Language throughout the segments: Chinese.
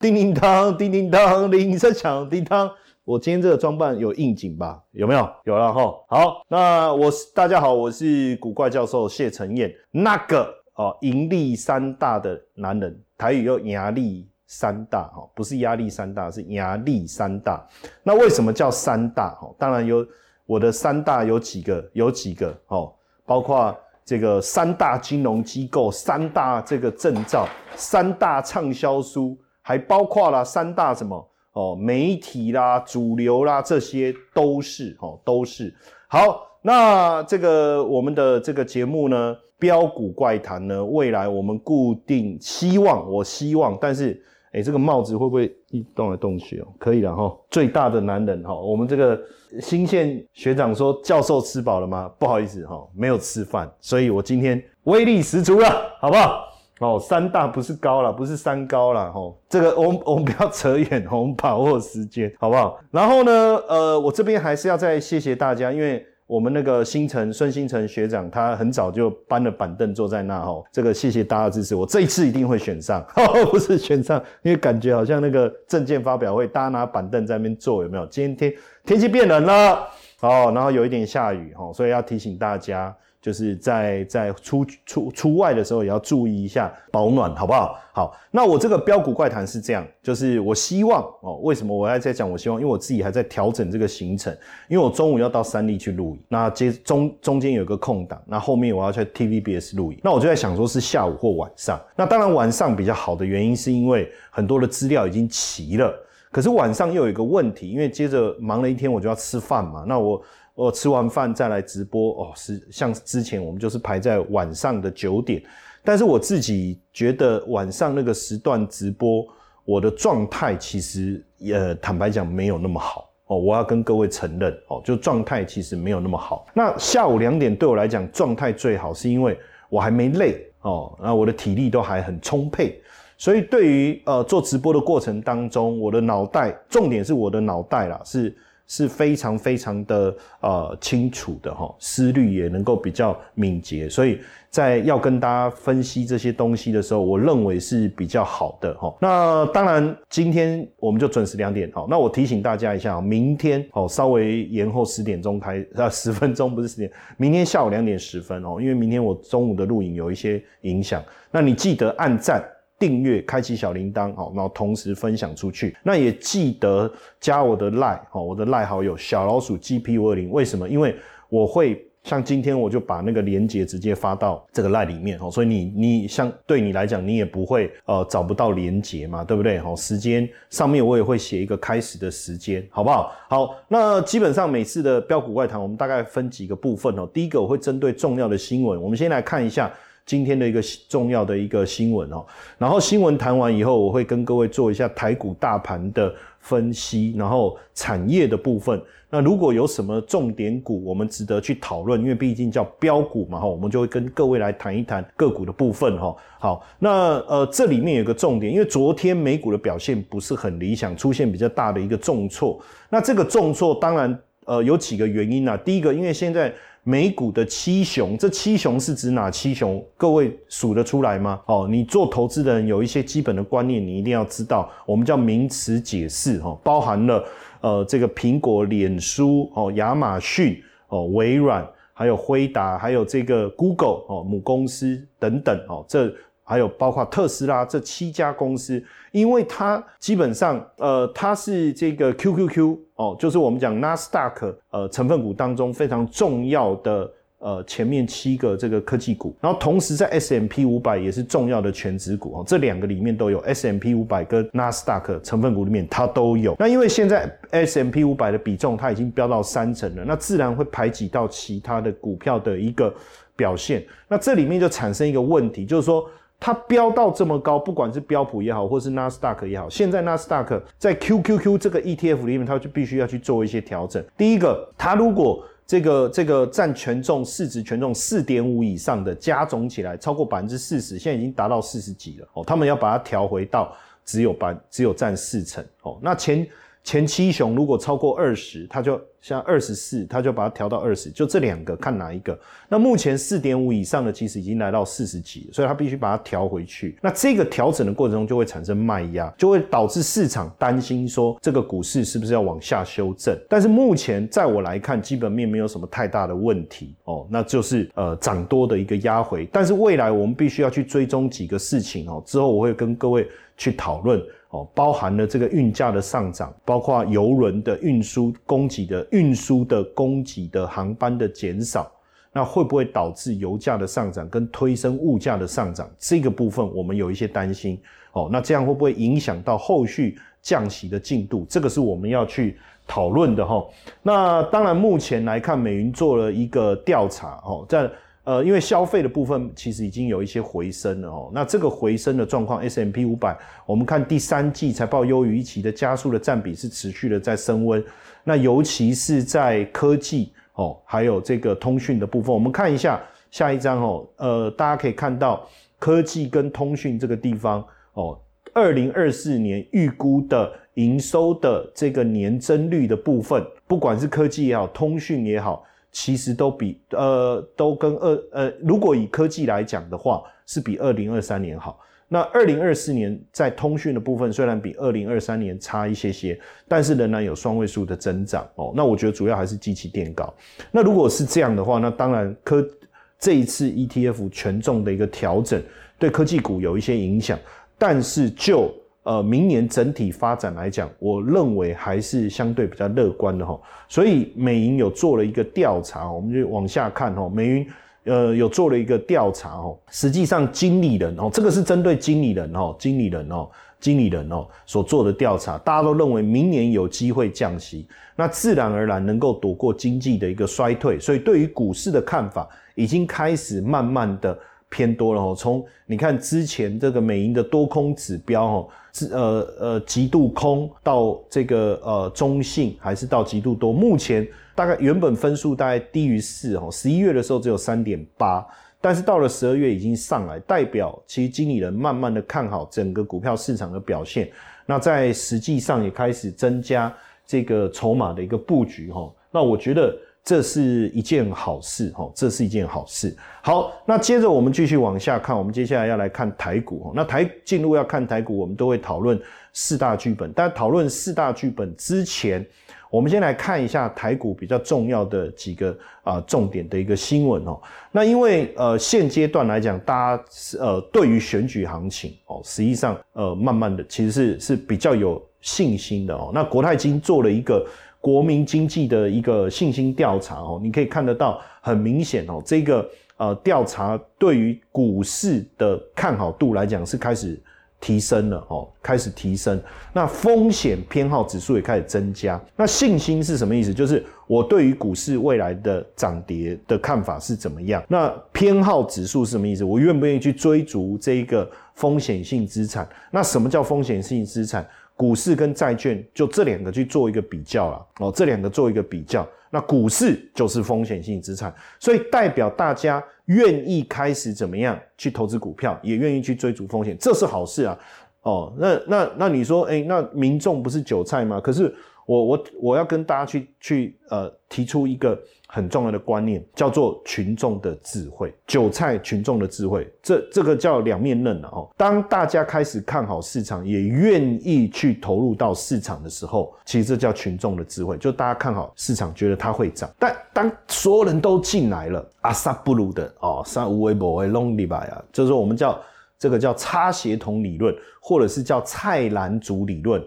叮叮当，叮叮当，铃声响，叮当。我今天这个装扮有应景吧？有没有？有了哈。好，那我是大家好，我是古怪教授谢承彦，那个哦，盈利三大的男人，台语又压力三大哈，不是压力山大，是压力三大。那为什么叫三大？哈，当然有我的三大有几个，有几个哦，包括这个三大金融机构、三大这个证照、三大畅销书，还包括了三大什么？哦，媒体啦、主流啦，这些都是哦，都是好。那这个我们的这个节目呢，标股怪谈呢，未来我们固定希望，我希望，但是哎，这个帽子会不会一动来动去哦？可以了哈。最大的男人哈，我们这个新线学长说，教授吃饱了吗？不好意思哈，没有吃饭，所以我今天威力十足了，好不好？哦，三大不是高了，不是三高了，吼，这个我们我们不要扯远，我们把握时间，好不好？然后呢，呃，我这边还是要再谢谢大家，因为我们那个星辰孙星辰学长，他很早就搬了板凳坐在那，吼，这个谢谢大家支持，我这一次一定会选上，不是选上，因为感觉好像那个证件发表会，大家拿板凳在那边坐，有没有？今天天天气变冷了，哦，然后有一点下雨，吼，所以要提醒大家。就是在在出出出外的时候也要注意一下保暖，好不好？好，那我这个标股怪谈是这样，就是我希望哦，为什么我还在讲？我希望，因为我自己还在调整这个行程，因为我中午要到三立去录影，那接中中间有个空档，那后面我要去 TVBS 录影，那我就在想说是下午或晚上。那当然晚上比较好的原因是因为很多的资料已经齐了，可是晚上又有一个问题，因为接着忙了一天，我就要吃饭嘛，那我。我吃完饭再来直播哦，是像之前我们就是排在晚上的九点，但是我自己觉得晚上那个时段直播，我的状态其实呃坦白讲没有那么好哦，我要跟各位承认哦，就状态其实没有那么好。那下午两点对我来讲状态最好，是因为我还没累哦，那我的体力都还很充沛，所以对于呃做直播的过程当中，我的脑袋重点是我的脑袋啦是。是非常非常的呃清楚的哈，思虑也能够比较敏捷，所以在要跟大家分析这些东西的时候，我认为是比较好的哈。那当然，今天我们就准时两点好。那我提醒大家一下，明天哦稍微延后十点钟开，呃十分钟不是十点，明天下午两点十分哦，因为明天我中午的录影有一些影响。那你记得按赞。订阅，开启小铃铛，哦，然后同时分享出去。那也记得加我的赖，好，我的赖好友小老鼠 GP 五二零。为什么？因为我会像今天，我就把那个链接直接发到这个赖里面，哦，所以你你像对你来讲，你也不会呃找不到连接嘛，对不对？好，时间上面我也会写一个开始的时间，好不好？好，那基本上每次的标股外谈，我们大概分几个部分哦。第一个我会针对重要的新闻，我们先来看一下。今天的一个重要的一个新闻哦，然后新闻谈完以后，我会跟各位做一下台股大盘的分析，然后产业的部分。那如果有什么重点股，我们值得去讨论，因为毕竟叫标股嘛哈，我们就会跟各位来谈一谈个股的部分哈。好，那呃这里面有个重点，因为昨天美股的表现不是很理想，出现比较大的一个重挫。那这个重挫当然呃有几个原因啊，第一个因为现在。美股的七雄，这七雄是指哪七雄？各位数得出来吗？哦，你做投资的人有一些基本的观念，你一定要知道。我们叫名词解释，哈，包含了呃这个苹果、脸书、哦亚马逊、哦微软，还有辉达，还有这个 Google 哦母公司等等，哦这。还有包括特斯拉这七家公司，因为它基本上，呃，它是这个 QQQ 哦，就是我们讲纳斯达克呃成分股当中非常重要的呃前面七个这个科技股，然后同时在 S M P 五百也是重要的全指股哦，这两个里面都有 S M P 五百跟纳斯达克成分股里面它都有。那因为现在 S M P 五百的比重它已经飙到三成了，那自然会排挤到其他的股票的一个表现。那这里面就产生一个问题，就是说。它飙到这么高，不管是标普也好，或是纳斯达克也好，现在纳斯达克在 QQQ 这个 ETF 里面，它就必须要去做一些调整。第一个，它如果这个这个占权重市值权重四点五以上的加总起来超过百分之四十，现在已经达到四十几了哦，他们要把它调回到只有百只有占四成哦。那前前七雄如果超过二十，它就像二十四，他就把它调到二十，就这两个看哪一个。那目前四点五以上的其实已经来到四十几，所以他必须把它调回去。那这个调整的过程中就会产生卖压，就会导致市场担心说这个股市是不是要往下修正。但是目前在我来看，基本面没有什么太大的问题哦，那就是呃涨多的一个压回。但是未来我们必须要去追踪几个事情哦，之后我会跟各位去讨论。哦，包含了这个运价的上涨，包括油轮的运输供给的运输的供给的航班的减少，那会不会导致油价的上涨跟推升物价的上涨？这个部分我们有一些担心。哦，那这样会不会影响到后续降息的进度？这个是我们要去讨论的哈。那当然，目前来看，美云做了一个调查，哦，在。呃，因为消费的部分其实已经有一些回升了哦。那这个回升的状况，S M P 五百，我们看第三季财报优于预期的加速的占比是持续的在升温。那尤其是在科技哦，还有这个通讯的部分，我们看一下下一张哦。呃，大家可以看到科技跟通讯这个地方哦，二零二四年预估的营收的这个年增率的部分，不管是科技也好，通讯也好。其实都比呃都跟二呃，如果以科技来讲的话，是比二零二三年好。那二零二四年在通讯的部分虽然比二零二三年差一些些，但是仍然有双位数的增长哦。那我觉得主要还是机器垫高。那如果是这样的话，那当然科这一次 ETF 权重的一个调整对科技股有一些影响，但是就呃，明年整体发展来讲，我认为还是相对比较乐观的哈。所以美银有做了一个调查，我们就往下看哈。美银呃有做了一个调查哦，实际上经理人哦，这个是针对经理人哦，经理人哦，经理人哦所做的调查，大家都认为明年有机会降息，那自然而然能够躲过经济的一个衰退，所以对于股市的看法已经开始慢慢的。偏多了哦，从你看之前这个美银的多空指标哦，是呃呃极度空到这个呃中性，还是到极度多？目前大概原本分数大概低于四哦，十一月的时候只有三点八，但是到了十二月已经上来，代表其实经理人慢慢的看好整个股票市场的表现，那在实际上也开始增加这个筹码的一个布局哈，那我觉得。这是一件好事，哈，这是一件好事。好，那接着我们继续往下看，我们接下来要来看台股，那台进入要看台股，我们都会讨论四大剧本。但讨论四大剧本之前，我们先来看一下台股比较重要的几个啊重点的一个新闻哦。那因为呃现阶段来讲，大家呃对于选举行情哦，实际上呃慢慢的其实是是比较有信心的哦。那国泰金做了一个。国民经济的一个信心调查哦，你可以看得到，很明显哦，这个呃调查对于股市的看好度来讲是开始提升了哦，开始提升。那风险偏好指数也开始增加。那信心是什么意思？就是我对于股市未来的涨跌的看法是怎么样？那偏好指数是什么意思？我愿不愿意去追逐这一个风险性资产？那什么叫风险性资产？股市跟债券就这两个去做一个比较了哦，这两个做一个比较，那股市就是风险性资产，所以代表大家愿意开始怎么样去投资股票，也愿意去追逐风险，这是好事啊。哦，那那那你说，哎，那民众不是韭菜吗？可是。我我我要跟大家去去呃提出一个很重要的观念，叫做群众的智慧，韭菜群众的智慧，这这个叫两面刃了哦。当大家开始看好市场，也愿意去投入到市场的时候，其实这叫群众的智慧，就大家看好市场，觉得它会涨。但当所有人都进来了，阿萨布鲁的哦，萨无为不为隆利吧呀，就是说我们叫这个叫差协同理论，或者是叫菜篮族理论。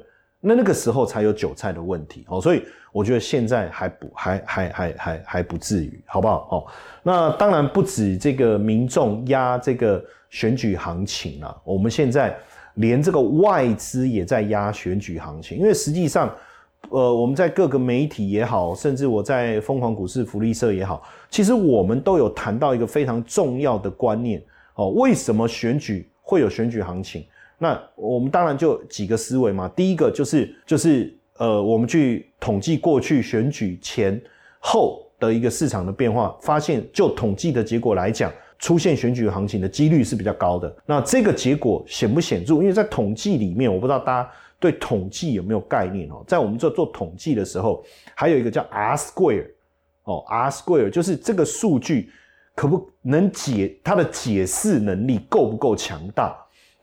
那那个时候才有韭菜的问题哦，所以我觉得现在还不还还还还还不至于，好不好？哦，那当然不止这个民众压这个选举行情啊，我们现在连这个外资也在压选举行情，因为实际上，呃，我们在各个媒体也好，甚至我在疯狂股市福利社也好，其实我们都有谈到一个非常重要的观念哦，为什么选举会有选举行情？那我们当然就几个思维嘛，第一个就是就是呃，我们去统计过去选举前后的一个市场的变化，发现就统计的结果来讲，出现选举行情的几率是比较高的。那这个结果显不显著？因为在统计里面，我不知道大家对统计有没有概念哦？在我们做做统计的时候，还有一个叫 R square 哦，R square 就是这个数据可不能解它的解释能力够不够强大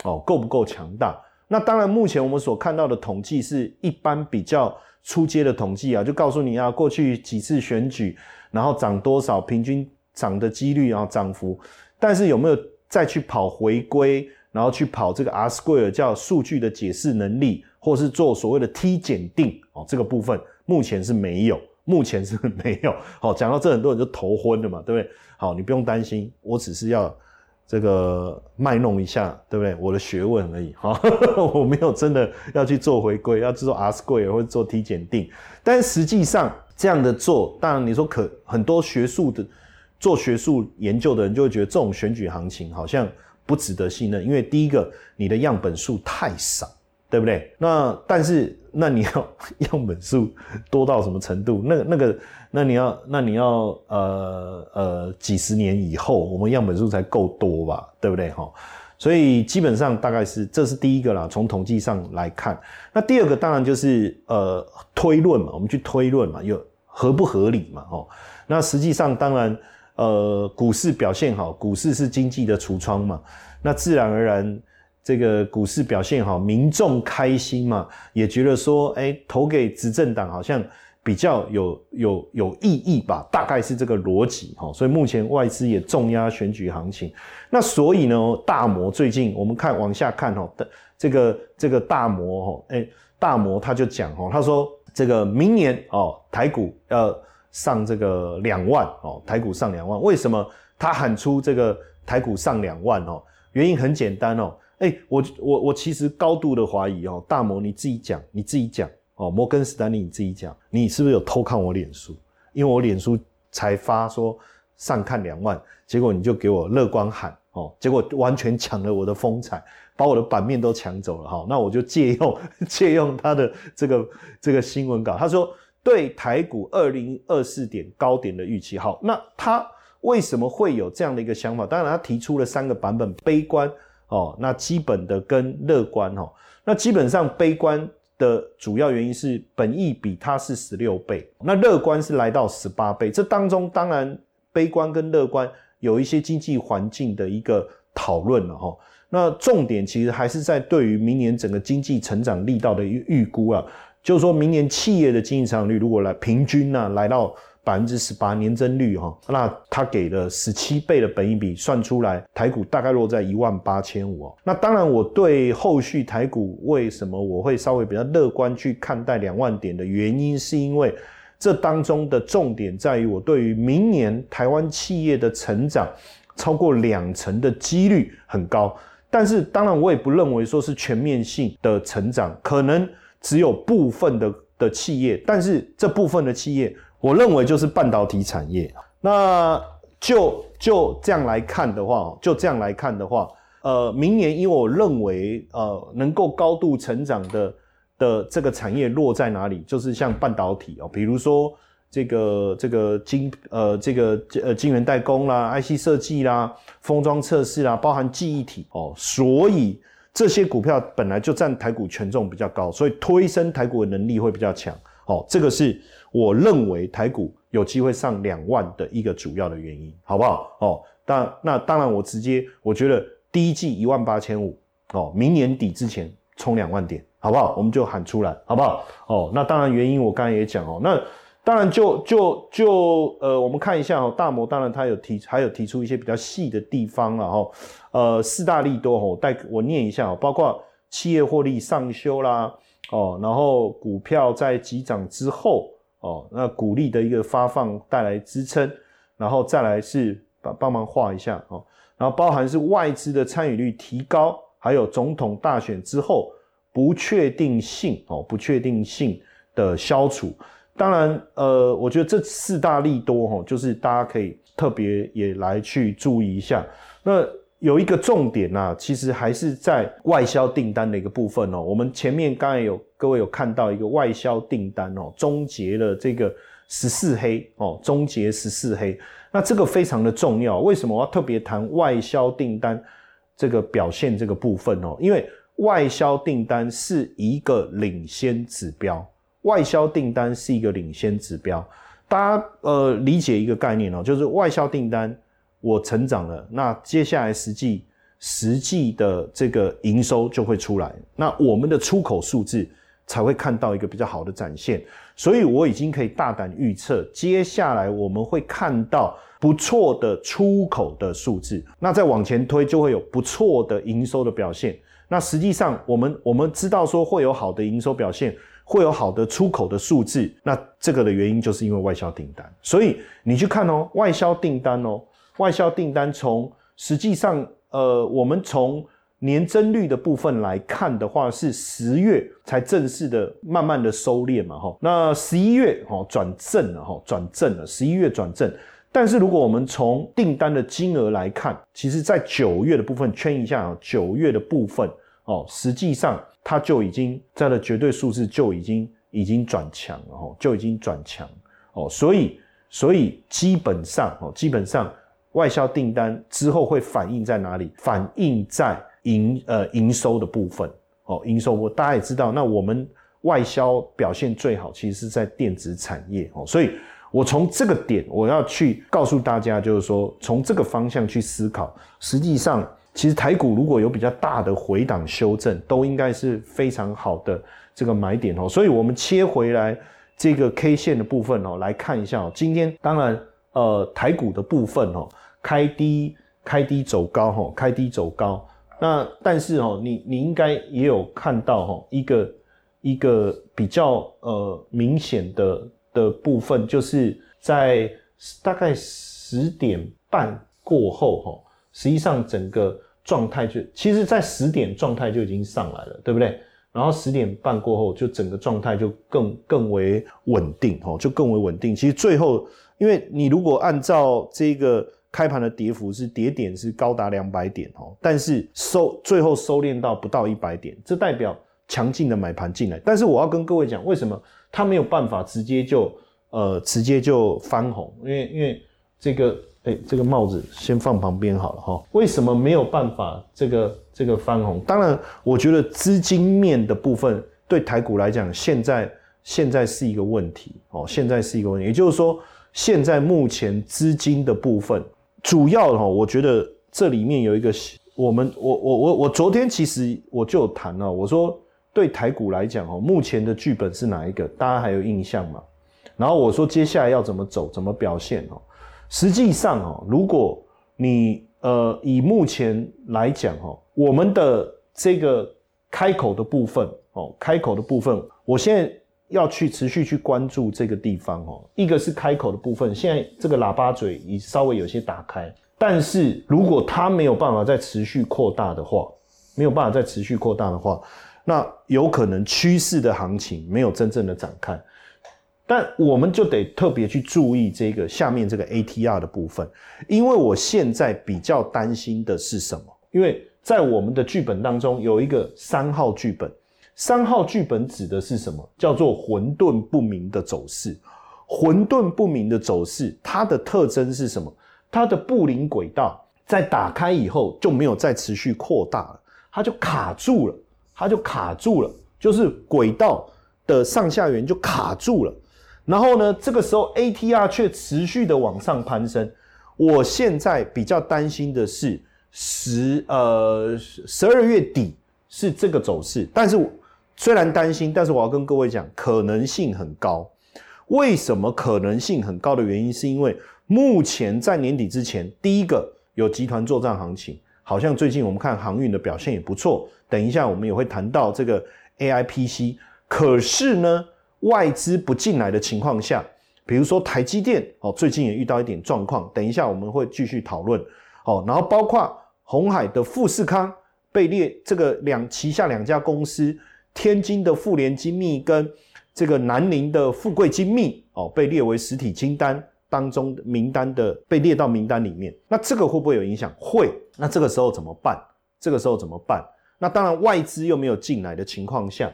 哦，够不够强大？那当然，目前我们所看到的统计是一般比较出阶的统计啊，就告诉你啊，过去几次选举，然后涨多少，平均涨的几率啊，涨幅，但是有没有再去跑回归？然后去跑这个 R square 叫数据的解释能力，或是做所谓的 T 检定哦，这个部分目前是没有，目前是没有。好，讲到这很多人就头昏了嘛，对不对？好，你不用担心，我只是要这个卖弄一下，对不对？我的学问而已，哈，我没有真的要去做回归，要做 R square 或者做 T 检定。但实际上这样的做，当然你说可很多学术的做学术研究的人就会觉得这种选举行情好像。不值得信任，因为第一个，你的样本数太少，对不对？那但是，那你要 样本数多到什么程度？那那个，那你要，那你要，呃呃，几十年以后，我们样本数才够多吧？对不对？哈，所以基本上大概是，这是第一个啦。从统计上来看，那第二个当然就是呃推论嘛，我们去推论嘛，有合不合理嘛？哦，那实际上当然。呃，股市表现好，股市是经济的橱窗嘛，那自然而然，这个股市表现好，民众开心嘛，也觉得说，哎，投给执政党好像比较有有有意义吧，大概是这个逻辑哈。所以目前外资也重压选举行情，那所以呢，大摩最近我们看往下看哈，这个这个大摩哈，哎，大摩他就讲哈，他说这个明年哦，台股要。上这个两万哦，台股上两万，为什么他喊出这个台股上两万哦？原因很简单哦，哎，我我我其实高度的怀疑哦，大摩你自己讲，你自己讲哦，摩根斯丹利你自己讲，你是不是有偷看我脸书？因为我脸书才发说上看两万，结果你就给我乐观喊哦，结果完全抢了我的风采，把我的版面都抢走了哈，那我就借用 借用他的这个这个新闻稿，他说。对台股二零二四点高点的预期，好，那他为什么会有这样的一个想法？当然，他提出了三个版本：悲观哦，那基本的跟乐观哦。那基本上悲观的主要原因是本益比它是十六倍，那乐观是来到十八倍。这当中当然悲观跟乐观有一些经济环境的一个讨论了哈。那重点其实还是在对于明年整个经济成长力道的预估啊。就是说明年企业的经济成长率如果来平均呢，来到百分之十八年增率哈，那他给了十七倍的本益比，算出来台股大概落在一万八千五。那当然，我对后续台股为什么我会稍微比较乐观去看待两万点的原因，是因为这当中的重点在于我对于明年台湾企业的成长超过两成的几率很高。但是当然，我也不认为说是全面性的成长，可能。只有部分的的企业，但是这部分的企业，我认为就是半导体产业。那就就这样来看的话，就这样来看的话，呃，明年因为我认为，呃，能够高度成长的的这个产业落在哪里，就是像半导体哦，比如说这个这个晶呃这个呃晶圆代工啦、IC 设计啦、封装测试啦，包含记忆体哦，所以。这些股票本来就占台股权重比较高，所以推升台股的能力会比较强。哦，这个是我认为台股有机会上两万的一个主要的原因，好不好？哦，当那当然我直接我觉得第一季一万八千五，哦，明年底之前冲两万点，好不好？我们就喊出来，好不好？哦，那当然原因我刚才也讲哦，那。当然，就就就呃，我们看一下哦，大摩当然他有提，还有提出一些比较细的地方了哈。呃，四大利多哦，带我念一下哦，包括企业获利上修啦，哦，然后股票在急涨之后哦，那股利的一个发放带来支撑，然后再来是帮帮忙画一下哦，然后包含是外资的参与率提高，还有总统大选之后不确定性哦，不确定性的消除。当然，呃，我觉得这四大利多哈，就是大家可以特别也来去注意一下。那有一个重点呐，其实还是在外销订单的一个部分哦。我们前面刚才有各位有看到一个外销订单哦，终结了这个十四黑哦，终结十四黑。那这个非常的重要，为什么我要特别谈外销订单这个表现这个部分哦？因为外销订单是一个领先指标，外销订单是一个领先指标。大家呃理解一个概念哦，就是外销订单我成长了，那接下来实际实际的这个营收就会出来，那我们的出口数字才会看到一个比较好的展现。所以我已经可以大胆预测，接下来我们会看到不错的出口的数字。那再往前推，就会有不错的营收的表现。那实际上，我们我们知道说会有好的营收表现，会有好的出口的数字。那这个的原因就是因为外销订单。所以你去看哦，外销订单哦，外销订单从实际上，呃，我们从年增率的部分来看的话，是十月才正式的慢慢的收敛嘛，哈。那十一月哈转正了，哈，转正了，十一月转正。但是如果我们从订单的金额来看，其实在九月的部分圈一下啊，九月的部分哦，实际上它就已经在了绝对数字就已经已经转强了，哈，就已经转强哦。所以所以基本上哦，基本上外销订单之后会反映在哪里？反映在营呃营收的部分。哦，营收我大家也知道，那我们外销表现最好，其实是在电子产业。哦，所以我从这个点我要去告诉大家，就是说从这个方向去思考，实际上其实台股如果有比较大的回档修正，都应该是非常好的这个买点。哦，所以我们切回来这个 K 线的部分哦，来看一下哦，今天当然呃台股的部分哦，开低开低走高哈，开低走高。那但是哦，你你应该也有看到哈，一个一个比较呃明显的的部分，就是在大概十点半过后哈，实际上整个状态就，其实在十点状态就已经上来了，对不对？然后十点半过后，就整个状态就更更为稳定哦，就更为稳定。其实最后，因为你如果按照这个。开盘的跌幅是跌点是高达两百点哦，但是收最后收敛到不到一百点，这代表强劲的买盘进来。但是我要跟各位讲，为什么它没有办法直接就呃直接就翻红？因为因为这个哎这个帽子先放旁边好了哈。为什么没有办法这个这个翻红？当然，我觉得资金面的部分对台股来讲，现在现在是一个问题哦，现在是一个问题。也就是说，现在目前资金的部分。主要哈，我觉得这里面有一个，我们我我我我昨天其实我就谈了，我说对台股来讲哦，目前的剧本是哪一个？大家还有印象吗？然后我说接下来要怎么走，怎么表现哦？实际上哦，如果你呃以目前来讲哦，我们的这个开口的部分哦，开口的部分，我现在要去持续去关注这个地方哦，一个是开口的部分，现在这个喇叭嘴已稍微有些打开，但是如果它没有办法再持续扩大的话，没有办法再持续扩大的话，那有可能趋势的行情没有真正的展开，但我们就得特别去注意这个下面这个 ATR 的部分，因为我现在比较担心的是什么？因为在我们的剧本当中有一个三号剧本。三号剧本指的是什么？叫做混沌不明的走势。混沌不明的走势，它的特征是什么？它的布林轨道在打开以后就没有再持续扩大了，它就卡住了，它就卡住了，就是轨道的上下缘就卡住了。然后呢，这个时候 ATR 却持续的往上攀升。我现在比较担心的是十呃十二月底是这个走势，但是我。虽然担心，但是我要跟各位讲，可能性很高。为什么可能性很高的原因，是因为目前在年底之前，第一个有集团作战行情，好像最近我们看航运的表现也不错。等一下我们也会谈到这个 AIPC。可是呢，外资不进来的情况下，比如说台积电哦，最近也遇到一点状况。等一下我们会继续讨论哦。然后包括红海的富士康被列这个两旗下两家公司。天津的富联精密跟这个南宁的富贵精密哦，被列为实体清单当中名单的，被列到名单里面。那这个会不会有影响？会。那这个时候怎么办？这个时候怎么办？那当然外资又没有进来的情况下，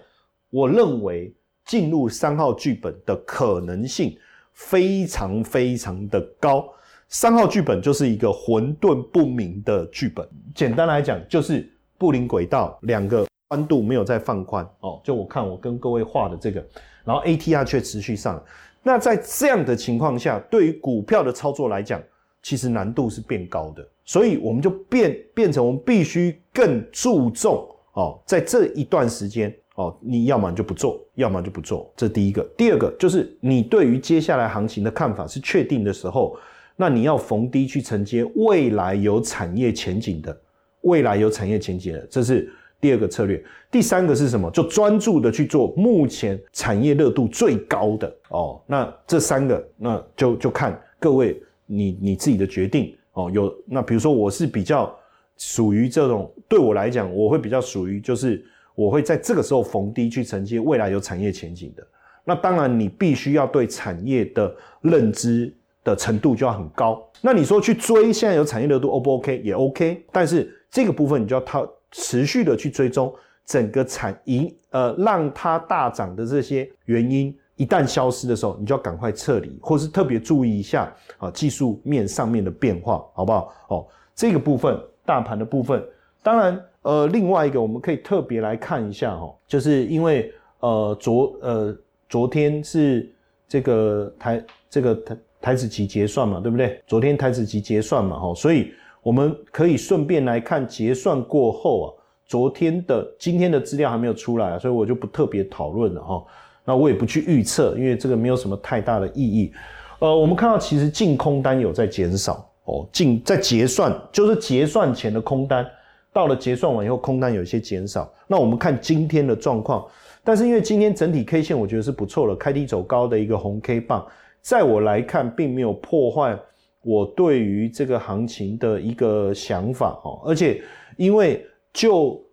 我认为进入三号剧本的可能性非常非常的高。三号剧本就是一个混沌不明的剧本。简单来讲，就是布林轨道两个。宽度没有再放宽哦，就我看我跟各位画的这个，然后 ATR 却持续上，那在这样的情况下，对于股票的操作来讲，其实难度是变高的，所以我们就变变成我们必须更注重哦，在这一段时间哦，你要么就不做，要么就不做，这第一个。第二个就是你对于接下来行情的看法是确定的时候，那你要逢低去承接未来有产业前景的，未来有产业前景的，这是。第二个策略，第三个是什么？就专注的去做目前产业热度最高的哦。那这三个，那就就看各位你你自己的决定哦。有那比如说我是比较属于这种，对我来讲，我会比较属于就是我会在这个时候逢低去承接未来有产业前景的。那当然你必须要对产业的认知的程度就要很高。那你说去追现在有产业热度 O 不 OK 也 OK，但是这个部分你就要套。持续的去追踪整个产营，呃，让它大涨的这些原因，一旦消失的时候，你就要赶快撤离，或是特别注意一下啊，技术面上面的变化，好不好？哦，这个部分，大盘的部分，当然，呃，另外一个我们可以特别来看一下哈，就是因为呃昨呃昨天是这个台这个台台子期结算嘛，对不对？昨天台子期结算嘛，哈，所以。我们可以顺便来看结算过后啊，昨天的、今天的资料还没有出来啊，所以我就不特别讨论了哈。那我也不去预测，因为这个没有什么太大的意义。呃，我们看到其实净空单有在减少哦，净在结算就是结算前的空单，到了结算完以后空单有一些减少。那我们看今天的状况，但是因为今天整体 K 线我觉得是不错的，开低走高的一个红 K 棒，在我来看并没有破坏。我对于这个行情的一个想法哦，而且因为就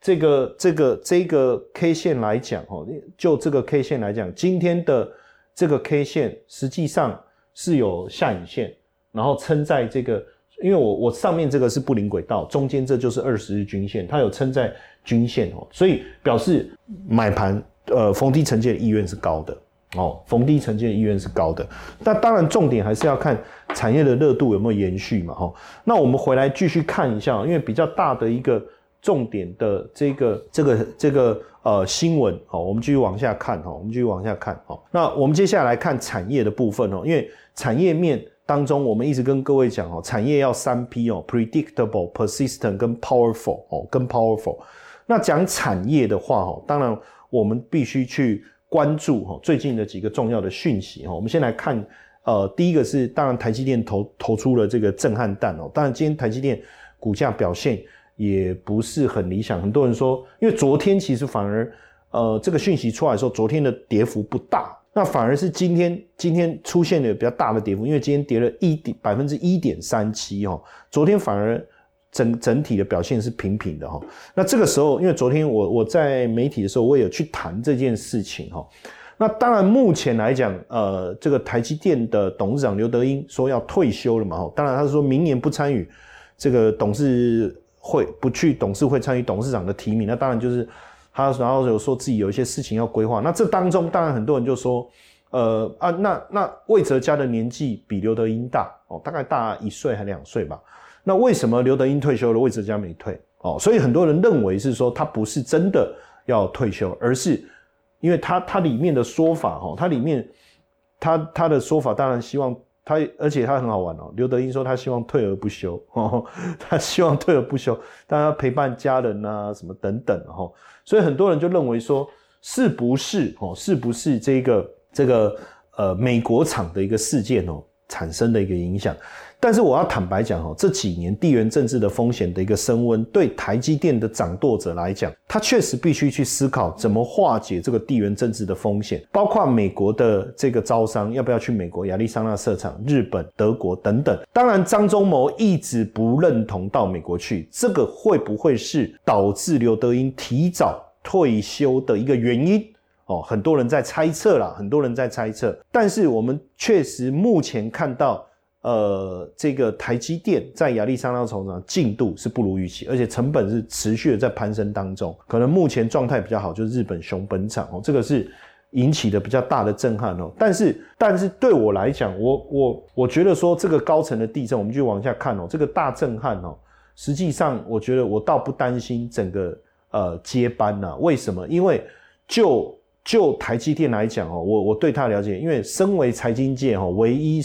这个这个这个 K 线来讲哦，就这个 K 线来讲，今天的这个 K 线实际上是有下影线，然后撑在这个，因为我我上面这个是布林轨道，中间这就是二十日均线，它有撑在均线哦，所以表示买盘呃逢低承接的意愿是高的。哦，逢低承接的意愿是高的，那当然重点还是要看产业的热度有没有延续嘛，哈。那我们回来继续看一下，因为比较大的一个重点的这个这个这个呃新闻，哦，我们继续往下看，哈，我们继续往下看，哦。那我们接下来看产业的部分哦，因为产业面当中，我们一直跟各位讲哦，产业要三 P 哦，predictable、persistent 跟 powerful 哦，跟 powerful。那讲产业的话，哦，当然我们必须去。关注哈最近的几个重要的讯息哈，我们先来看，呃，第一个是当然台积电投投出了这个震撼弹哦，当然今天台积电股价表现也不是很理想，很多人说，因为昨天其实反而呃这个讯息出来的时候，昨天的跌幅不大，那反而是今天今天出现了比较大的跌幅，因为今天跌了一点百分之一点三七哦，昨天反而。整整体的表现是平平的哈，那这个时候，因为昨天我我在媒体的时候，我也有去谈这件事情哈。那当然，目前来讲，呃，这个台积电的董事长刘德英说要退休了嘛哈。当然，他是说明年不参与这个董事会，不去董事会参与董事长的提名。那当然就是他，然后有说自己有一些事情要规划。那这当中，当然很多人就说，呃啊，那那魏哲家的年纪比刘德英大哦，大概大一岁还两岁吧。那为什么刘德英退休了，魏哲家没退？哦，所以很多人认为是说他不是真的要退休，而是因为他他里面的说法，哈，他里面他他的说法当然希望他，而且他很好玩哦。刘德英说他希望退而不休，哦，他希望退而不休，大家陪伴家人啊，什么等等，哈。所以很多人就认为说，是不是哦，是不是这个这个呃美国厂的一个事件哦产生的一个影响？但是我要坦白讲哈，这几年地缘政治的风险的一个升温，对台积电的掌舵者来讲，他确实必须去思考怎么化解这个地缘政治的风险，包括美国的这个招商要不要去美国亚利桑那设厂、日本、德国等等。当然，张忠谋一直不认同到美国去，这个会不会是导致刘德英提早退休的一个原因？哦，很多人在猜测啦，很多人在猜测。但是我们确实目前看到。呃，这个台积电在亚利桑那厂厂进度是不如预期，而且成本是持续的在攀升当中。可能目前状态比较好，就是日本熊本厂哦，这个是引起的比较大的震撼哦。但是，但是对我来讲，我我我觉得说这个高层的地震，我们就往下看哦，这个大震撼哦，实际上我觉得我倒不担心整个呃接班呐。为什么？因为就就台积电来讲哦，我我对他了解，因为身为财经界哈唯一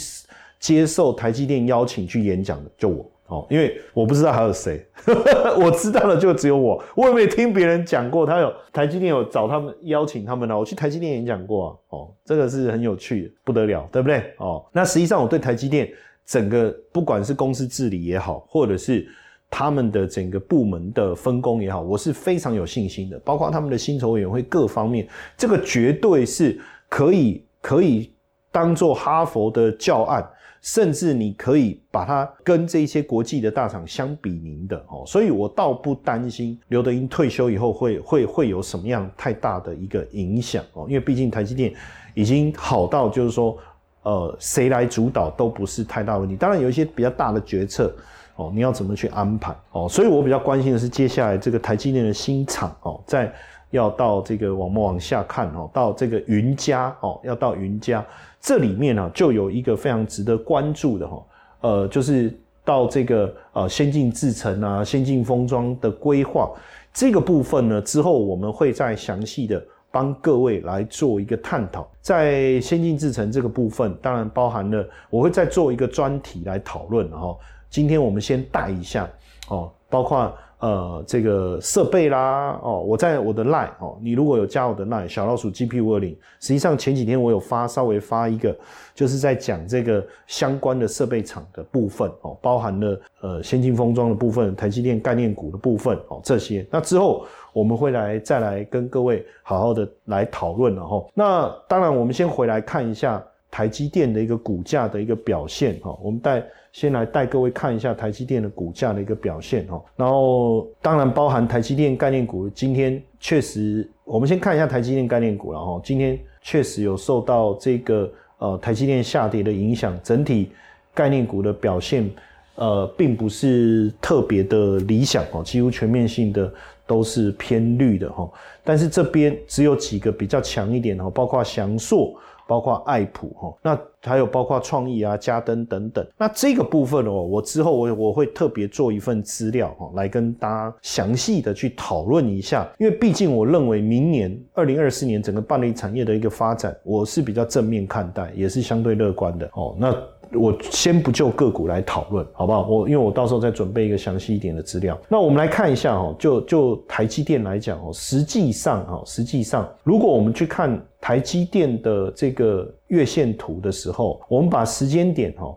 接受台积电邀请去演讲的就我。哦，因为我不知道还有谁，我知道的就只有我。我也没听别人讲过，他有台积电有找他们邀请他们呢。我去台积电演讲过啊。哦，这个是很有趣，不得了，对不对？哦，那实际上我对台积电整个不管是公司治理也好，或者是他们的整个部门的分工也好，我是非常有信心的。包括他们的薪酬委员会各方面，这个绝对是可以可以当做哈佛的教案。甚至你可以把它跟这些国际的大厂相比拟的哦，所以我倒不担心刘德英退休以后会会会有什么样太大的一个影响哦，因为毕竟台积电已经好到就是说，呃，谁来主导都不是太大问题。当然有一些比较大的决策哦，你要怎么去安排哦？所以我比较关心的是接下来这个台积电的新厂哦，在要到这个往往下看哦，到这个云家哦，要到云家。这里面呢，就有一个非常值得关注的哈，呃，就是到这个呃先进制程啊、先进封装的规划这个部分呢，之后我们会再详细的帮各位来做一个探讨。在先进制程这个部分，当然包含了我会再做一个专题来讨论哈。今天我们先带一下哦，包括。呃，这个设备啦，哦，我在我的 line 哦，你如果有加我的 line 小老鼠 G P 五二零，实际上前几天我有发稍微发一个，就是在讲这个相关的设备厂的部分哦，包含了呃先进封装的部分、台积电概念股的部分哦，这些。那之后我们会来再来跟各位好好的来讨论了哈。那当然，我们先回来看一下台积电的一个股价的一个表现哈，我们带。先来带各位看一下台积电的股价的一个表现哈，然后当然包含台积电概念股，今天确实，我们先看一下台积电概念股了哈，今天确实有受到这个呃台积电下跌的影响，整体概念股的表现呃并不是特别的理想哦，几乎全面性的都是偏绿的哈，但是这边只有几个比较强一点哈，包括翔硕。包括爱普哈，那还有包括创意啊、嘉登等等。那这个部分哦，我之后我我会特别做一份资料哈，来跟大家详细的去讨论一下。因为毕竟我认为明年二零二四年整个半类产业的一个发展，我是比较正面看待，也是相对乐观的哦。那我先不就个股来讨论，好不好？我因为我到时候再准备一个详细一点的资料。那我们来看一下哦，就就台积电来讲哦，实际上哦，实际上如果我们去看台积电的这个月线图的时候，我们把时间点哦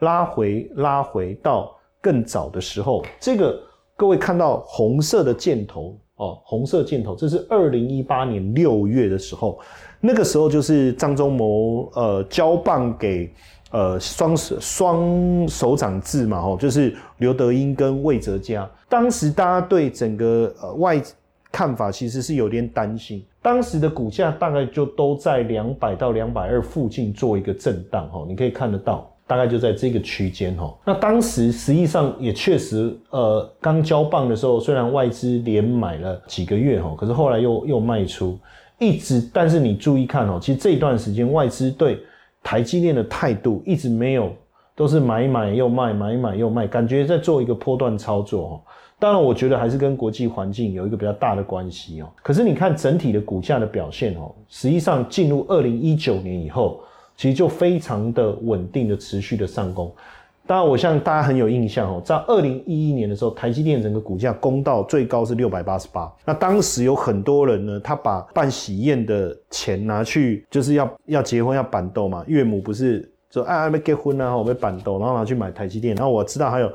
拉回拉回到更早的时候，这个各位看到红色的箭头哦，红色箭头，这是二零一八年六月的时候，那个时候就是张忠谋呃交棒给。呃，双手双手掌制嘛，吼，就是刘德英跟魏哲嘉。当时大家对整个呃外看法其实是有点担心，当时的股价大概就都在两百到两百二附近做一个震荡，吼，你可以看得到，大概就在这个区间，吼。那当时实际上也确实，呃，刚交棒的时候，虽然外资连买了几个月，吼，可是后来又又卖出，一直，但是你注意看，哦，其实这段时间外资对。台积电的态度一直没有，都是买买又卖，买买又卖，感觉在做一个波段操作哦。当然，我觉得还是跟国际环境有一个比较大的关系哦。可是你看整体的股价的表现哦，实际上进入二零一九年以后，其实就非常的稳定的持续的上攻。当然，我像大家很有印象哦，在二零一一年的时候，台积电整个股价攻到最高是六百八十八。那当时有很多人呢，他把办喜宴的钱拿去，就是要要结婚要板豆嘛。岳母不是说哎还没结婚呢，我被板豆，然后拿去买台积电。然后我知道还有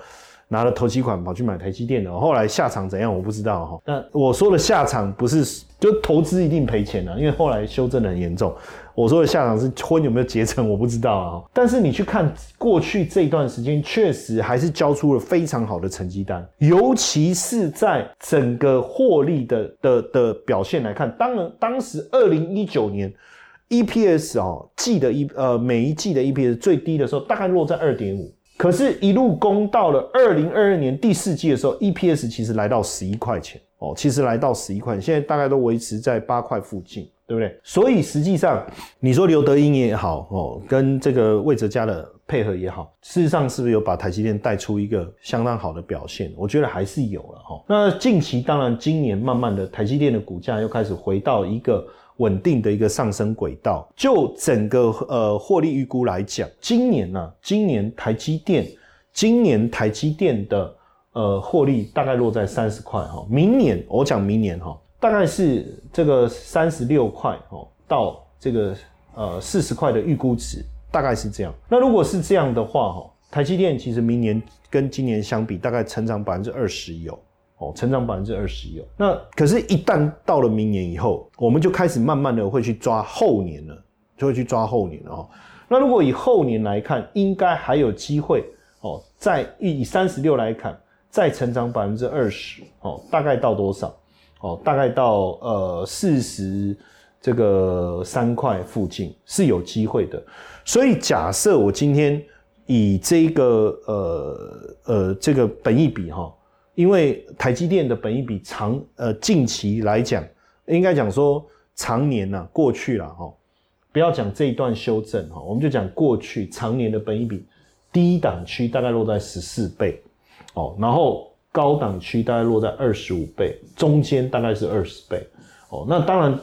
拿了投期款跑去买台积电的，后来下场怎样我不知道哈。那我说的下场不是就投资一定赔钱了，因为后来修正的很严重。我说的下场是婚有没有结成，我不知道啊。但是你去看过去这一段时间，确实还是交出了非常好的成绩单，尤其是在整个获利的的的表现来看。当然，当时二零一九年 EPS 哦，季的一呃每一季的 EPS 最低的时候，大概落在二点五。可是，一路攻到了二零二二年第四季的时候，EPS 其实来到十一块钱哦，其实来到十一块，现在大概都维持在八块附近。对不对？所以实际上你说刘德英也好哦，跟这个魏哲家的配合也好，事实上是不是有把台积电带出一个相当好的表现？我觉得还是有了哈。那近期当然今年慢慢的台积电的股价又开始回到一个稳定的一个上升轨道。就整个呃获利预估来讲，今年呢，今年台积电，今年台积电的呃获利大概落在三十块哈。明年我讲明年哈。大概是这个三十六块哦，到这个呃四十块的预估值，大概是这样。那如果是这样的话哈，台积电其实明年跟今年相比，大概成长百分之二十有哦，成长百分之二十有。那可是，一旦到了明年以后，我们就开始慢慢的会去抓后年了，就会去抓后年了哦。那如果以后年来看，应该还有机会哦，在以三十六来看，再成长百分之二十哦，大概到多少？哦，大概到呃四十这个三块附近是有机会的，所以假设我今天以这个呃呃这个本益比哈，因为台积电的本益比长呃近期来讲，应该讲说常年呐过去了哈，不要讲这一段修正哈，我们就讲过去常年的本益比低档区大概落在十四倍哦，然后。高档区大概落在二十五倍，中间大概是二十倍，哦，那当然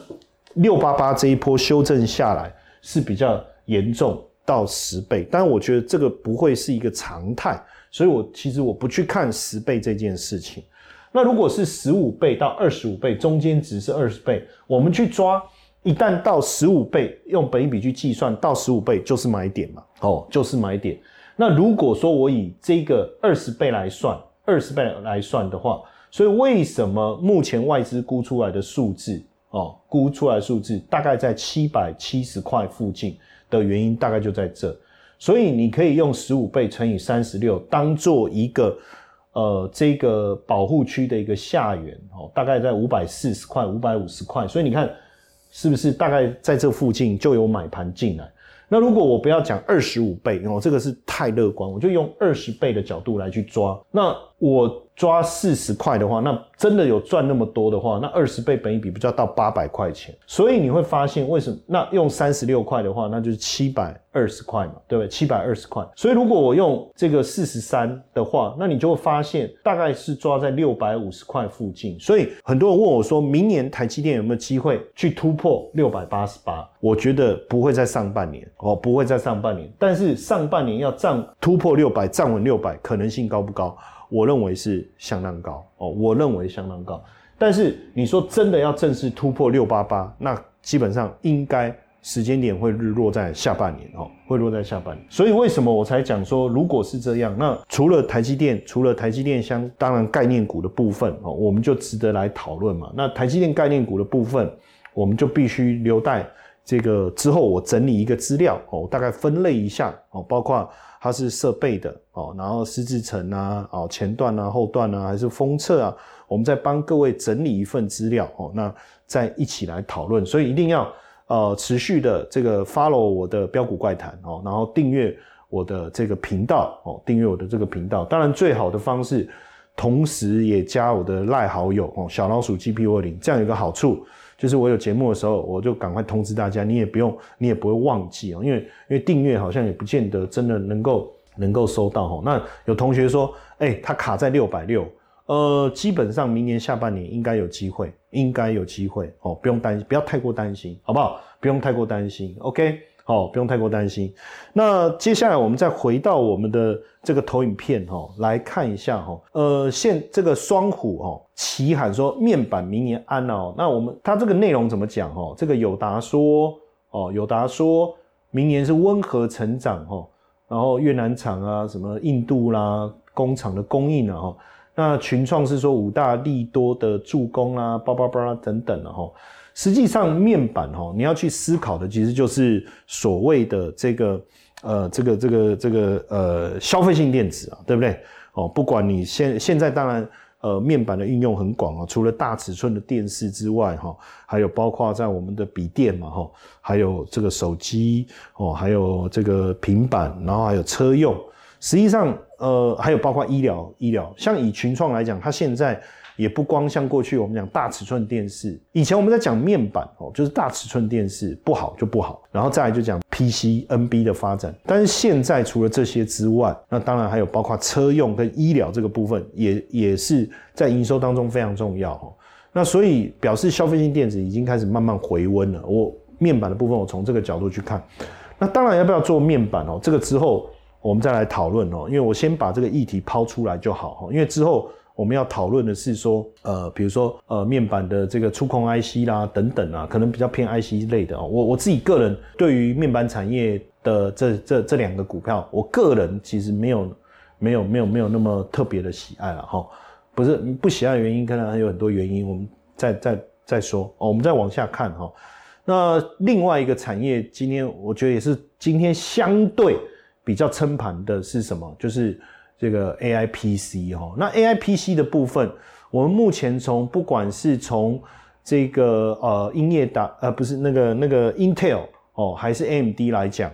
六八八这一波修正下来是比较严重到十倍，但我觉得这个不会是一个常态，所以我其实我不去看十倍这件事情。那如果是十五倍到二十五倍，中间值是二十倍，我们去抓，一旦到十五倍，用本一笔去计算，到十五倍就是买点嘛，哦，就是买点。那如果说我以这个二十倍来算。二十倍来算的话，所以为什么目前外资估出来的数字哦，估出来数字大概在七百七十块附近的原因，大概就在这。所以你可以用十五倍乘以三十六，当做一个呃这个保护区的一个下缘哦，大概在五百四十块、五百五十块。所以你看是不是大概在这附近就有买盘进来？那如果我不要讲二十五倍哦，这个是太乐观，我就用二十倍的角度来去抓。那我。抓四十块的话，那真的有赚那么多的话，那二十倍本一比不就要到八百块钱？所以你会发现为什么？那用三十六块的话，那就是七百二十块嘛，对不对？七百二十块。所以如果我用这个四十三的话，那你就会发现大概是抓在六百五十块附近。所以很多人问我说，明年台积电有没有机会去突破六百八十八？我觉得不会在上半年哦，不会在上半年。但是上半年要站突破六百，站稳六百，可能性高不高？我认为是相当高哦，我认为相当高。但是你说真的要正式突破六八八，那基本上应该时间点会日落在下半年哦，会落在下半年。所以为什么我才讲说，如果是这样，那除了台积电，除了台积电相当然概念股的部分哦，我们就值得来讨论嘛。那台积电概念股的部分，我们就必须留待这个之后我整理一个资料哦，大概分类一下哦，包括。它是设备的哦，然后湿制层啊，哦前段啊、后段啊，还是封测啊，我们再帮各位整理一份资料哦，那再一起来讨论。所以一定要呃持续的这个 follow 我的标股怪谈哦，然后订阅我的这个频道哦，订阅我的这个频道。当然最好的方式，同时也加我的赖好友哦，小老鼠 G P 二零，这样有个好处。就是我有节目的时候，我就赶快通知大家，你也不用，你也不会忘记哦，因为因为订阅好像也不见得真的能够能够收到哈。那有同学说，哎，他卡在六百六，呃，基本上明年下半年应该有机会，应该有机会哦，不用担心，不要太过担心，好不好？不用太过担心，OK。哦，不用太过担心。那接下来我们再回到我们的这个投影片哈，来看一下哈。呃，现这个双虎哦，齐喊说面板明年安哦。那我们它这个内容怎么讲哈？这个友达说哦，友达说明年是温和成长哈。然后越南厂啊，什么印度啦工厂的供应啊哈。那群创是说五大利多的助攻啊，巴拉巴拉等等的哈。实际上，面板哈，你要去思考的，其实就是所谓的这个呃，这个这个这个呃，消费性电子啊，对不对？哦，不管你现现在当然呃，面板的应用很广啊，除了大尺寸的电视之外哈，还有包括在我们的笔电嘛哈，还有这个手机哦，还有这个平板，然后还有车用，实际上，呃，还有包括医疗，医疗，像以群创来讲，它现在也不光像过去我们讲大尺寸电视，以前我们在讲面板哦，就是大尺寸电视不好就不好，然后再来就讲 PC、NB 的发展。但是现在除了这些之外，那当然还有包括车用跟医疗这个部分，也也是在营收当中非常重要哦。那所以表示消费性电子已经开始慢慢回温了。我面板的部分，我从这个角度去看。那当然要不要做面板哦？这个之后我们再来讨论哦。因为我先把这个议题抛出来就好哈。因为之后我们要讨论的是说，呃，比如说呃面板的这个触控 IC 啦等等啊，可能比较偏 IC 类的哦。我我自己个人对于面板产业的这这这两个股票，我个人其实没有没有没有没有那么特别的喜爱了哈。不是不喜爱的原因，可能还有很多原因，我们再再再说哦。我们再往下看哈。那另外一个产业，今天我觉得也是今天相对比较撑盘的是什么？就是这个 A I P C 哈。那 A I P C 的部分，我们目前从不管是从这个呃英业达呃不是那个那个 Intel 哦，还是 A M D 来讲，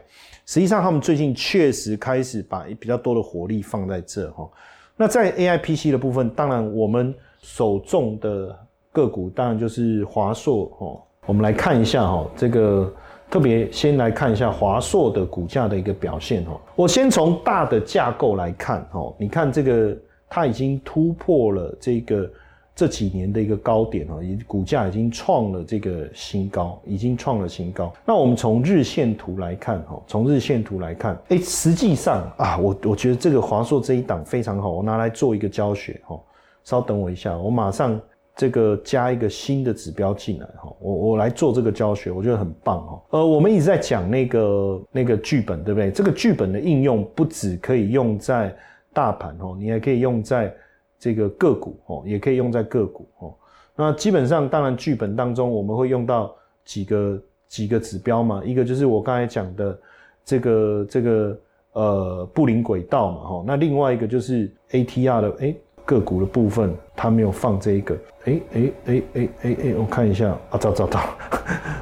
实际上他们最近确实开始把比较多的火力放在这哈。那在 A I P C 的部分，当然我们首重的个股当然就是华硕哦。我们来看一下哈，这个特别先来看一下华硕的股价的一个表现哈。我先从大的架构来看哈，你看这个它已经突破了这个这几年的一个高点哈，已股价已经创了这个新高，已经创了新高。那我们从日线图来看哈，从日线图来看，哎，实际上啊，我我觉得这个华硕这一档非常好，我拿来做一个教学哈。稍等我一下，我马上。这个加一个新的指标进来哈，我我来做这个教学，我觉得很棒哈。呃，我们一直在讲那个那个剧本，对不对？这个剧本的应用不只可以用在大盘哦，你还可以用在这个个股哦，也可以用在个股哦。那基本上，当然剧本当中我们会用到几个几个指标嘛，一个就是我刚才讲的这个这个呃布林轨道嘛哈，那另外一个就是 ATR 的哎。个股的部分，它没有放这一个，哎哎哎哎哎哎，我看一下啊，找找找，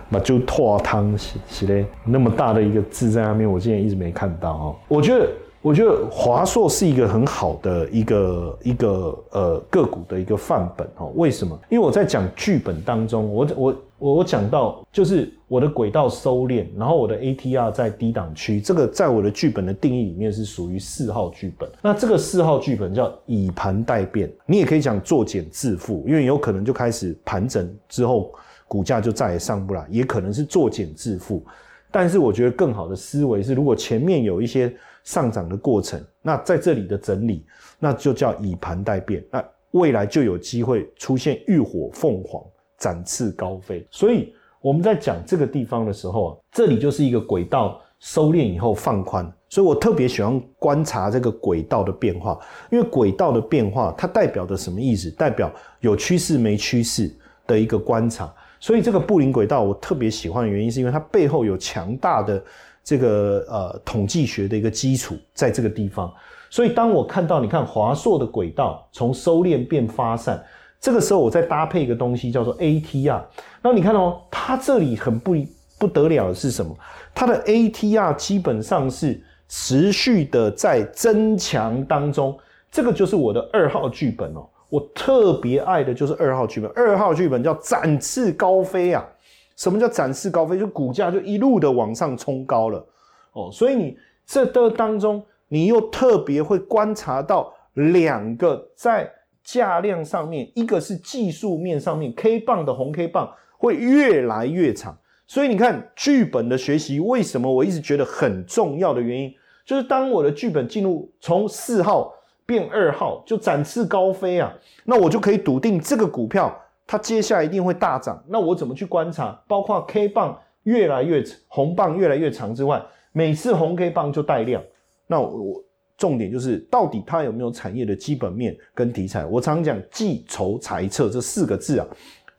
那 就拓汤是是嘞，那么大的一个字在那边，我竟然一直没看到哦。我觉得，我觉得华硕是一个很好的一个一个呃个股的一个范本哦。为什么？因为我在讲剧本当中，我我。我我讲到就是我的轨道收敛，然后我的 ATR 在低档区，这个在我的剧本的定义里面是属于四号剧本。那这个四号剧本叫以盘代变，你也可以讲做减自缚，因为有可能就开始盘整之后，股价就再也上不来，也可能是做减自缚。但是我觉得更好的思维是，如果前面有一些上涨的过程，那在这里的整理，那就叫以盘代变，那未来就有机会出现浴火凤凰。展翅高飞，所以我们在讲这个地方的时候啊，这里就是一个轨道收敛以后放宽，所以我特别喜欢观察这个轨道的变化，因为轨道的变化它代表的什么意思？代表有趋势没趋势的一个观察。所以这个布林轨道我特别喜欢的原因，是因为它背后有强大的这个呃统计学的一个基础在这个地方。所以当我看到你看华硕的轨道从收敛变发散。这个时候，我再搭配一个东西叫做 ATR。那你看哦，它这里很不不得了的是什么？它的 ATR 基本上是持续的在增强当中。这个就是我的二号剧本哦。我特别爱的就是二号剧本。二号剧本叫展翅高飞啊！什么叫展翅高飞？就股价就一路的往上冲高了哦。所以你这的当中，你又特别会观察到两个在。价量上面，一个是技术面上面，K 棒的红 K 棒会越来越长，所以你看剧本的学习，为什么我一直觉得很重要的原因，就是当我的剧本进入从四号变二号，就展翅高飞啊，那我就可以笃定这个股票它接下来一定会大涨。那我怎么去观察？包括 K 棒越来越红棒越来越长之外，每次红 K 棒就带量，那我。重点就是到底它有没有产业的基本面跟题材？我常讲计筹裁测这四个字啊，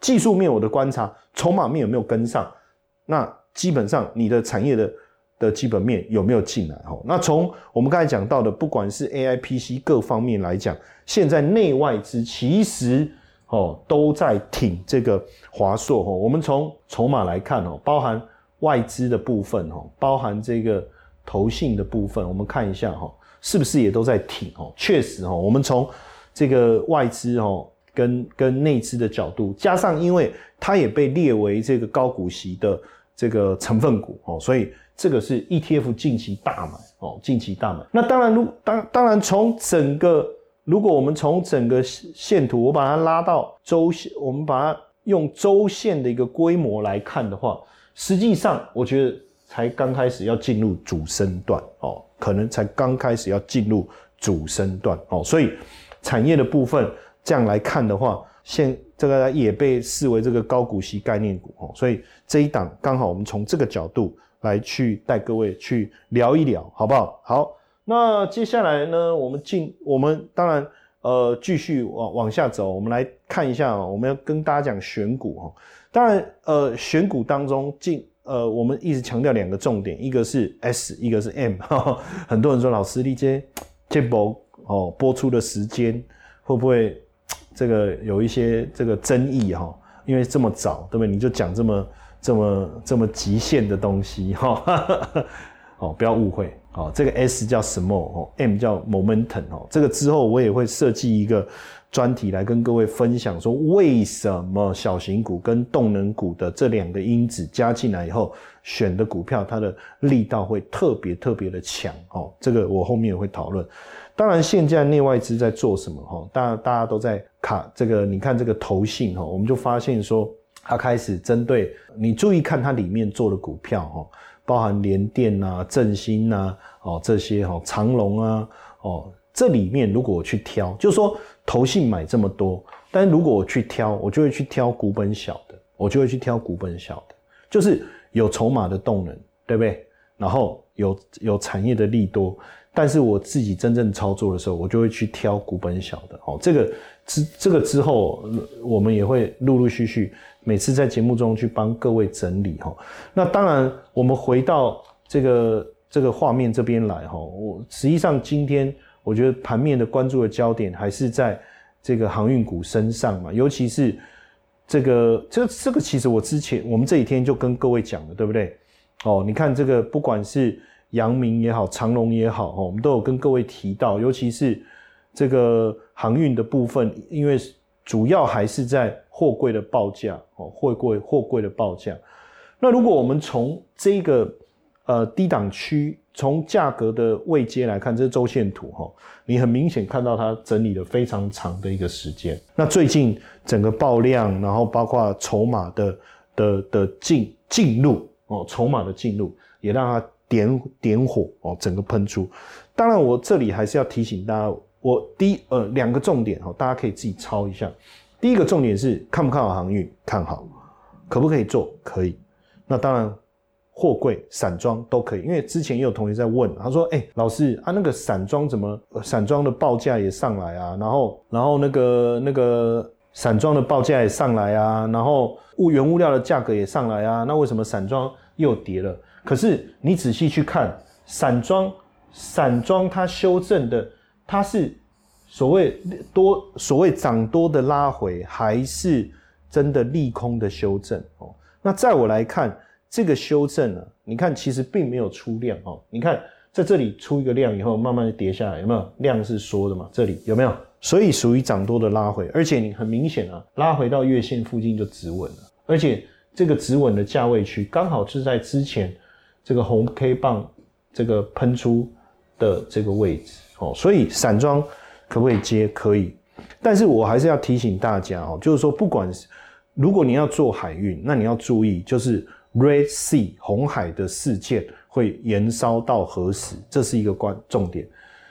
技术面我的观察，筹码面有没有跟上？那基本上你的产业的的基本面有没有进来？哈，那从我们刚才讲到的，不管是 A I P C 各方面来讲，现在内外资其实哦都在挺这个华硕哈。我们从筹码来看哦，包含外资的部分哈，包含这个投信的部分，我们看一下哈。是不是也都在挺哦？确实哦，我们从这个外资哦跟跟内资的角度，加上因为它也被列为这个高股息的这个成分股哦，所以这个是 ETF 近期大买哦，近期大买。那当然，如当当然从整个，如果我们从整个线图，我把它拉到周线，我们把它用周线的一个规模来看的话，实际上我觉得才刚开始要进入主升段哦。可能才刚开始要进入主升段哦，所以产业的部分这样来看的话，现这个也被视为这个高股息概念股哦，所以这一档刚好我们从这个角度来去带各位去聊一聊，好不好？好，那接下来呢，我们进我们当然呃继续往往下走，我们来看一下，我们要跟大家讲选股哈，当然呃选股当中进。呃，我们一直强调两个重点，一个是 S，一个是 M。很多人说老师，你这这播哦播出的时间会不会这个有一些这个争议哈？因为这么早，对不对？你就讲这么这么这么极限的东西哈？哦，不要误会哦。这个 S 叫 small？哦，M 叫 momentum 哦。这个之后我也会设计一个。专题来跟各位分享说，为什么小型股跟动能股的这两个因子加进来以后，选的股票它的力道会特别特别的强哦。这个我后面也会讨论。当然，现在内外资在做什么哈？当然大家都在卡这个，你看这个投信哈，我们就发现说，它开始针对你注意看它里面做的股票哈，包含联电啊、振兴啊、哦这些哈、长隆啊、哦。这里面如果我去挑，就是说投信买这么多，但如果我去挑，我就会去挑股本小的，我就会去挑股本小的，就是有筹码的动能，对不对？然后有有产业的利多，但是我自己真正操作的时候，我就会去挑股本小的。哦，这个之这个之后，我们也会陆陆续续每次在节目中去帮各位整理哈。那当然，我们回到这个这个画面这边来哈，我实际上今天。我觉得盘面的关注的焦点还是在这个航运股身上嘛，尤其是这个这这个，其实我之前我们这几天就跟各位讲了，对不对？哦，你看这个不管是阳明也好，长隆也好，哦，我们都有跟各位提到，尤其是这个航运的部分，因为主要还是在货柜的报价，哦，货柜货柜的报价。那如果我们从这个呃低档区，从价格的位阶来看，这是周线图哈，你很明显看到它整理了非常长的一个时间。那最近整个爆量，然后包括筹码的的的进进入哦，筹码的进入也让它点点火哦，整个喷出。当然，我这里还是要提醒大家，我第一呃两个重点哈，大家可以自己抄一下。第一个重点是看不看好航运？看好，可不可以做？可以。那当然。货柜、散装都可以，因为之前也有同学在问，他说：“哎，老师啊，那个散装怎么散装的报价也上来啊？然后，然后那个那个散装的报价也上来啊？然后物原物料的价格也上来啊？那为什么散装又跌了？可是你仔细去看，散装散装它修正的，它是所谓多所谓涨多的拉回，还是真的利空的修正？哦，那在我来看。”这个修正呢，你看其实并没有出量哦。你看在这里出一个量以后，慢慢的跌下来，有没有量是缩的嘛？这里有没有？所以属于涨多的拉回，而且你很明显啊，拉回到月线附近就止稳了，而且这个止稳的价位区刚好是在之前这个红 K 棒这个喷出的这个位置哦。所以散装可不可以接？可以，但是我还是要提醒大家哦，就是说不管是如果你要做海运，那你要注意就是。Red Sea 红海的事件会延烧到何时？这是一个关重点。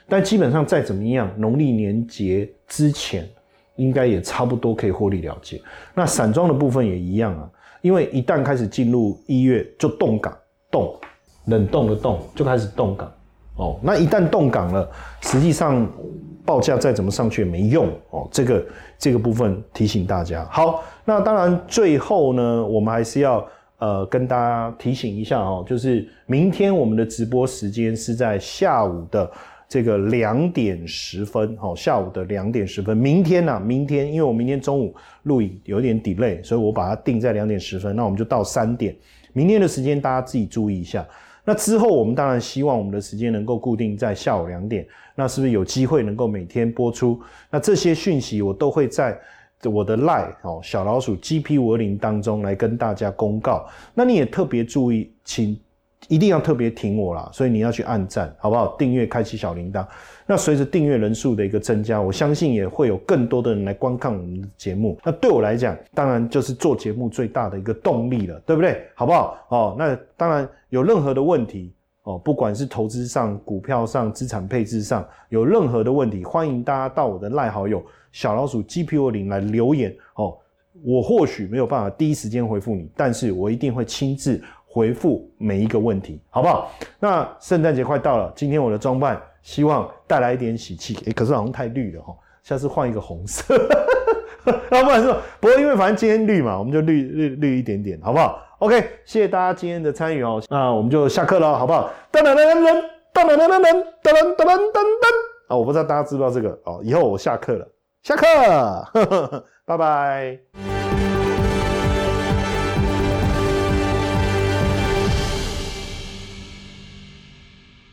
但基本上再怎么样，农历年节之前应该也差不多可以获利了结。那散装的部分也一样啊，因为一旦开始进入一月就冻港，冻冷冻的冻就开始冻港哦。那一旦冻港了，实际上报价再怎么上去也没用哦。这个这个部分提醒大家。好，那当然最后呢，我们还是要。呃，跟大家提醒一下哦，就是明天我们的直播时间是在下午的这个两点十分，哦，下午的两点十分。明天呢，明天因为我明天中午录影有点 delay，所以我把它定在两点十分。那我们就到三点，明天的时间大家自己注意一下。那之后我们当然希望我们的时间能够固定在下午两点，那是不是有机会能够每天播出？那这些讯息我都会在我的赖哦小老鼠 GP 五二零当中来跟大家公告。那你也特别注意，请。一定要特别挺我啦，所以你要去按赞，好不好？订阅，开启小铃铛。那随着订阅人数的一个增加，我相信也会有更多的人来观看我们的节目。那对我来讲，当然就是做节目最大的一个动力了，对不对？好不好？哦，那当然有任何的问题哦，不管是投资上、股票上、资产配置上有任何的问题，欢迎大家到我的赖好友小老鼠 GPU 零来留言哦。我或许没有办法第一时间回复你，但是我一定会亲自。回复每一个问题，好不好？那圣诞节快到了，今天我的装扮希望带来一点喜气。哎，可是好像太绿了哈，下次换一个红色。那 不然说，不过因为反正今天绿嘛，我们就绿绿绿一点点，好不好？OK，谢谢大家今天的参与哦。那我们就下课了，好不好？噔噔噔噔噔噔噔噔噔噔噔噔噔噔。啊，我不知道大家知不知道这个哦。以后我下课了，下课，拜拜。